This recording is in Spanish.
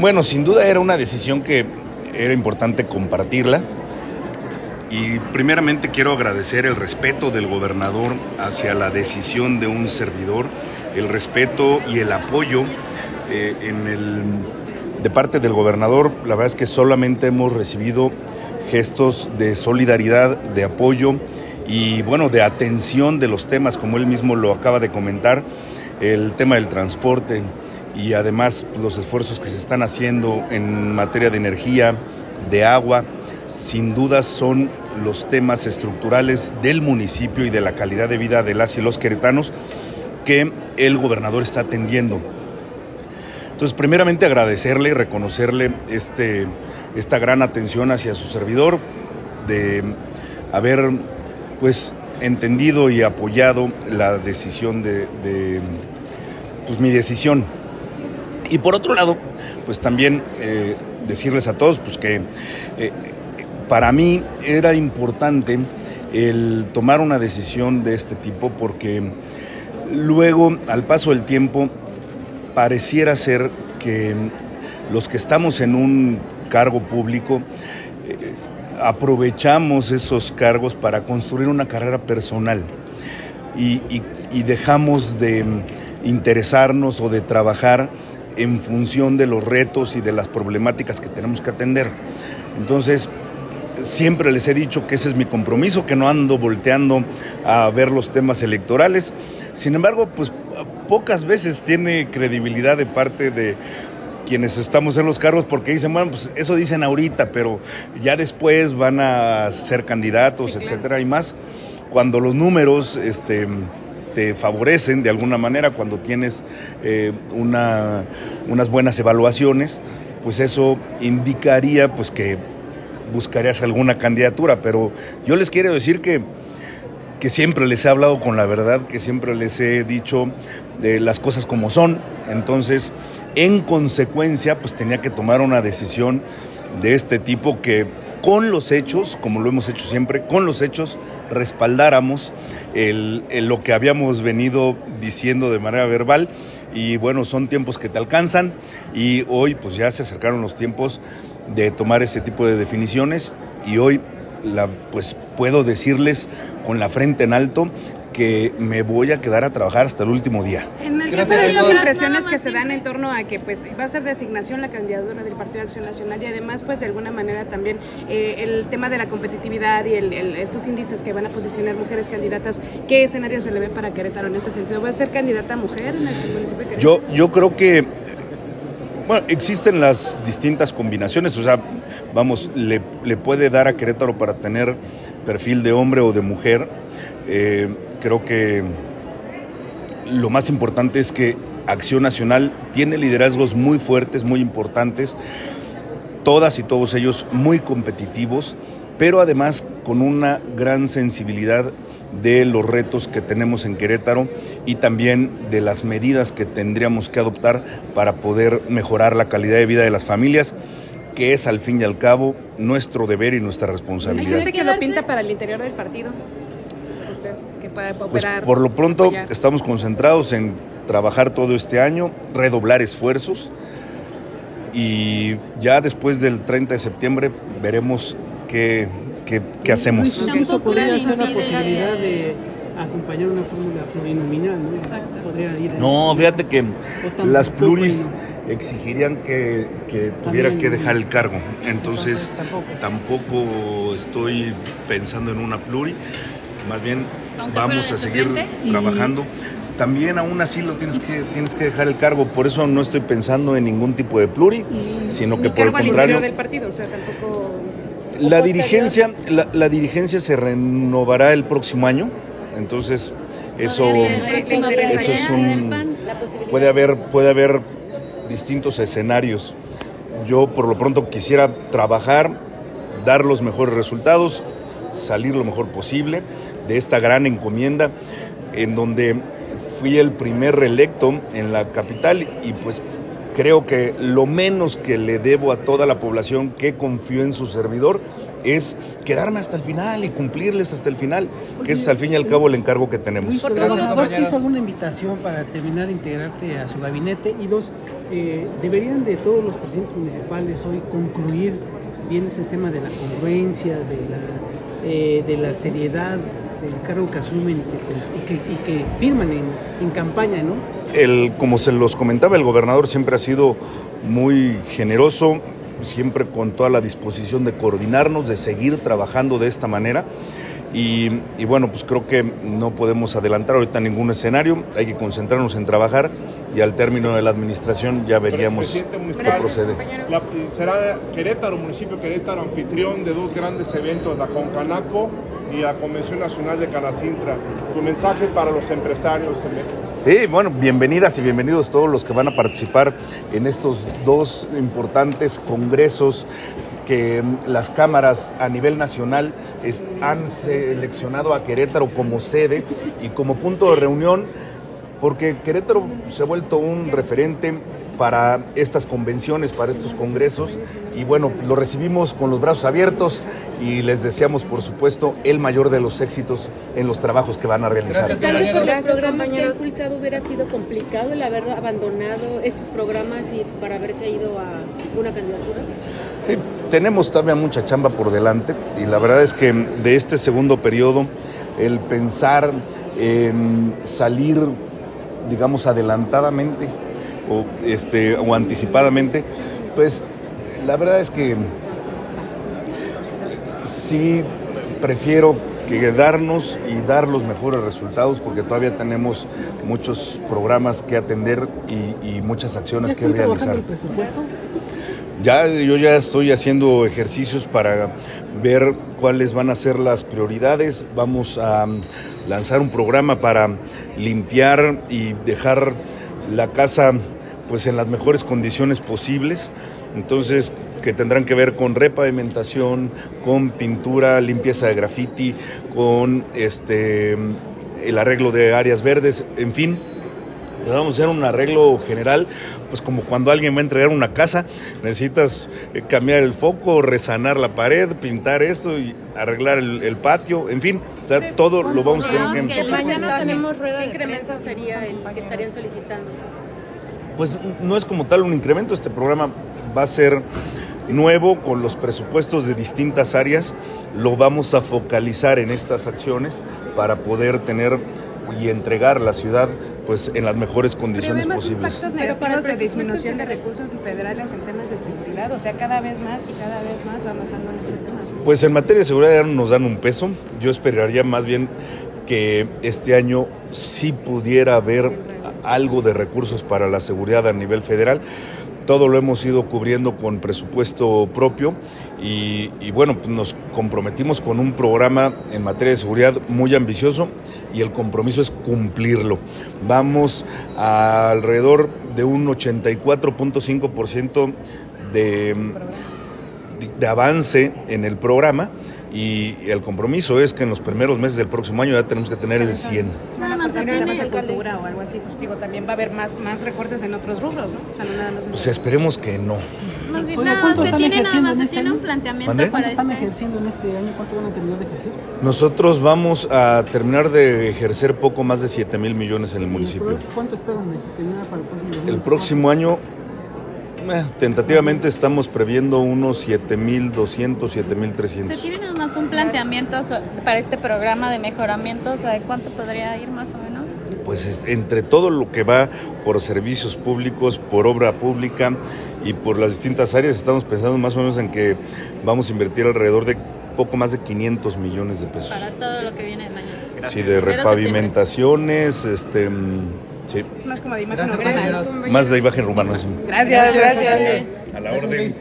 Bueno, sin duda era una decisión que era importante compartirla. Y primeramente quiero agradecer el respeto del gobernador hacia la decisión de un servidor, el respeto y el apoyo eh, de parte del gobernador. La verdad es que solamente hemos recibido gestos de solidaridad, de apoyo y bueno, de atención de los temas, como él mismo lo acaba de comentar, el tema del transporte y además los esfuerzos que se están haciendo en materia de energía, de agua, sin duda son los temas estructurales del municipio y de la calidad de vida de las y los queretanos que el gobernador está atendiendo. Entonces, primeramente agradecerle y reconocerle este, esta gran atención hacia su servidor, de haber pues entendido y apoyado la decisión de, pues mi decisión. Y por otro lado, pues también eh, decirles a todos pues que eh, para mí era importante el tomar una decisión de este tipo porque luego, al paso del tiempo, pareciera ser que los que estamos en un cargo público eh, aprovechamos esos cargos para construir una carrera personal y, dejamos de interesarnos o de trabajar en función de los retos y de las problemáticas que tenemos que atender. Entonces, siempre les he dicho que ese es mi compromiso, que no ando volteando a ver los temas electorales. Sin embargo, pues pocas veces tiene credibilidad de parte de quienes estamos en los cargos porque dicen, bueno, pues eso dicen ahorita, pero ya después van a ser candidatos, etcétera, y más cuando los números este, te favorecen de alguna manera, cuando tienes eh, una, unas buenas evaluaciones, pues eso indicaría pues que buscarías alguna candidatura, pero yo les quiero decir que que siempre les he hablado con la verdad, que siempre les he dicho de las cosas como son. Entonces, en consecuencia, pues tenía que tomar una decisión de este tipo que con los hechos, como lo hemos hecho siempre, con los hechos respaldáramos lo que habíamos venido diciendo de manera verbal. Y bueno, son tiempos que te alcanzan y hoy pues ya se acercaron los tiempos de tomar ese tipo de definiciones y hoy pues puedo decirles con la frente en alto que me voy a quedar a trabajar hasta el úlimo día. Caso de las impresiones que se dan en torno a que pues va a ser designación la candidatura del Partido de Acción Nacional y además pues de alguna manera también eh, el tema de la competitividad y estos índices que van a posicionar mujeres candidatas, ¿qué escenario se le ve para Querétaro en ese sentido? ¿Va a ser candidata mujer en el municipio de Querétaro? Yo, yo creo que bueno, existen las distintas combinaciones, o sea, vamos, le, puede dar a Querétaro para tener perfil de hombre o de mujer. Eh, creo que lo más importante es que Acción Nacional tiene liderazgos muy fuertes, muy importantes, todas y todos ellos muy competitivos, pero además con una gran sensibilidad de los retos que tenemos en Querétaro y también de las medidas que tendríamos que adoptar para poder mejorar la calidad de vida de las familias, que es al fin y al cabo nuestro deber y nuestra responsabilidad. ¿Hay gente que lo pinta para el interior del partido? ¿Usted que puede pues, operar? por lo pronto estamos concentrados en trabajar todo este año, redoblar esfuerzos y ya después del 30 de septiembre veremos qué, qué, hacemos. Incluso podría ser la posibilidad de acompañar una fórmula plurinominal, ¿no? Exacto. no, fíjate que las pluris exigirían que, tuviera que dejar el cargo. Entonces, tampoco. estoy pensando en una pluri. Más bien vamos a seguir trabajando. También aún así lo tienes que, tienes que dejar el cargo. Por eso no estoy pensando en ningún tipo de pluri, sino que por el contrario. del partido, o sea, tampoco la dirigencia, la, dirigencia se renovará el próximo año, entonces eso, eso es un puede haber, puede haber distintos escenarios. Yo por lo pronto quisiera trabajar, dar los mejores resultados, salir lo mejor posible de esta gran encomienda en donde fui el primer reelecto en la capital y pues creo que lo menos que le debo a toda la población que confió en su servidor es quedarme hasta el final y cumplirles hasta el final, que es al fin y al cabo el encargo que tenemos. ¿El gobernador te hizo alguna invitación para terminar de integrarte a su gabinete? Y dos, eh, deberían de todos los presidentes municipales hoy concluir bien ese tema de la congruencia, de la, eh, de la seriedad del cargo que asumen y que, firman en, en, campaña, ¿no? El, como se los comentaba, el gobernador siempre ha sido muy generoso, siempre con toda la disposición de coordinarnos, de seguir trabajando de esta manera. Y, y, bueno, pues creo que no podemos adelantar ahorita ningún escenario, hay que concentrarnos en trabajar y al término de la administración ya veríamos qué procede. La, será Querétaro, municipio Querétaro, anfitrión de dos grandes eventos, la Concanaco y la Convención Nacional de Canacintra. Su mensaje para los empresarios en México. Sí, bueno, bienvenidas y bienvenidos todos los que van a participar en estos dos importantes congresos que las cámaras a nivel nacional es, han seleccionado a Querétaro como sede y como punto de reunión, porque Querétaro se ha vuelto un referente para estas convenciones, para estos congresos. Y bueno, lo recibimos con los brazos abiertos y les deseamos, por supuesto, el mayor de los éxitos en los trabajos que van a realizar. Gracias, por los programas que ha impulsado, hubiera sido complicado el haber abandonado estos programas y para haberse ido a una candidatura. Sí, tenemos todavía mucha chamba por delante y la verdad es que de este segundo periodo, el pensar en salir, digamos, adelantadamente o, este, o anticipadamente, pues la verdad es que sí prefiero quedarnos y dar los mejores resultados porque todavía tenemos muchos programas que atender y, y muchas acciones que realizar. el presupuesto? Ya, yo ya estoy haciendo ejercicios para ver cuáles van a ser las prioridades. Vamos a lanzar un programa para limpiar y dejar la casa pues en las mejores condiciones posibles. Entonces, que tendrán que ver con repavimentación, con pintura, limpieza de graffiti, con este el arreglo de áreas verdes, en fin, vamos a hacer un arreglo general, pues como cuando alguien va a entregar una casa, necesitas eh, cambiar el foco, resanar la pared, pintar esto y arreglar el, el patio, en fin, o sea, todo lo vamos a tener que... que mañana tenemos rueda ¿Qué incremento sería el que estarían solicitando? Pues no es como tal un incremento, este programa va a ser nuevo con los presupuestos de distintas áreas, lo vamos a focalizar en estas acciones para poder tener y entregar la ciudad pues en las mejores condiciones Pero posibles. impactos negativos de disminución de recursos federales en temas de seguridad, o sea, cada vez más y cada vez más va bajando en estos temas. Pues en materia de seguridad ya no nos dan un peso. Yo esperaría más bien que este año sí pudiera haber algo de recursos para la seguridad a nivel federal. Todo lo hemos ido cubriendo con presupuesto propio y, bueno, pues nos comprometimos con un programa en materia de seguridad muy ambicioso y el compromiso es cumplirlo. Vamos a alrededor de un 84.5% de, de avance en el programa y el compromiso es que en los primeros meses del próximo año ya tenemos que tener el 100. Nada más de cultura o algo así, pues digo, también va a haber más, más recortes en otros rubros, ¿no? O sea, no nada más. Pues esperemos que no. Más bien, Oiga, no, ¿cuánto se están tiene nada ejerciendo más, en se este tiene año? un planteamiento ¿Mande? para ¿Cuánto están este ejerciendo en este año? ¿Cuánto van a terminar de ejercer? Nosotros vamos a terminar de ejercer poco más de 7 mil millones en el ¿Y municipio. ¿Cuánto esperan de terminar para el próximo El próximo año, eh, tentativamente estamos previendo unos 7.200, Se 7.300. tiene nada más un planteamiento para este programa de mejoramiento, o sea, ¿de cuánto podría ir más o menos? Pues es- entre todo lo que va por servicios públicos, por obra pública y por las distintas áreas, estamos pensando más o menos en que vamos a invertir alrededor de poco más de 500 millones de pesos. Para todo lo que viene de mañana. Sí, de repavimentaciones, este, mm, sí, Más como de imagen Gracias, compañeros. más de imagen urbana. sí. Gracias, gracias. A la orden.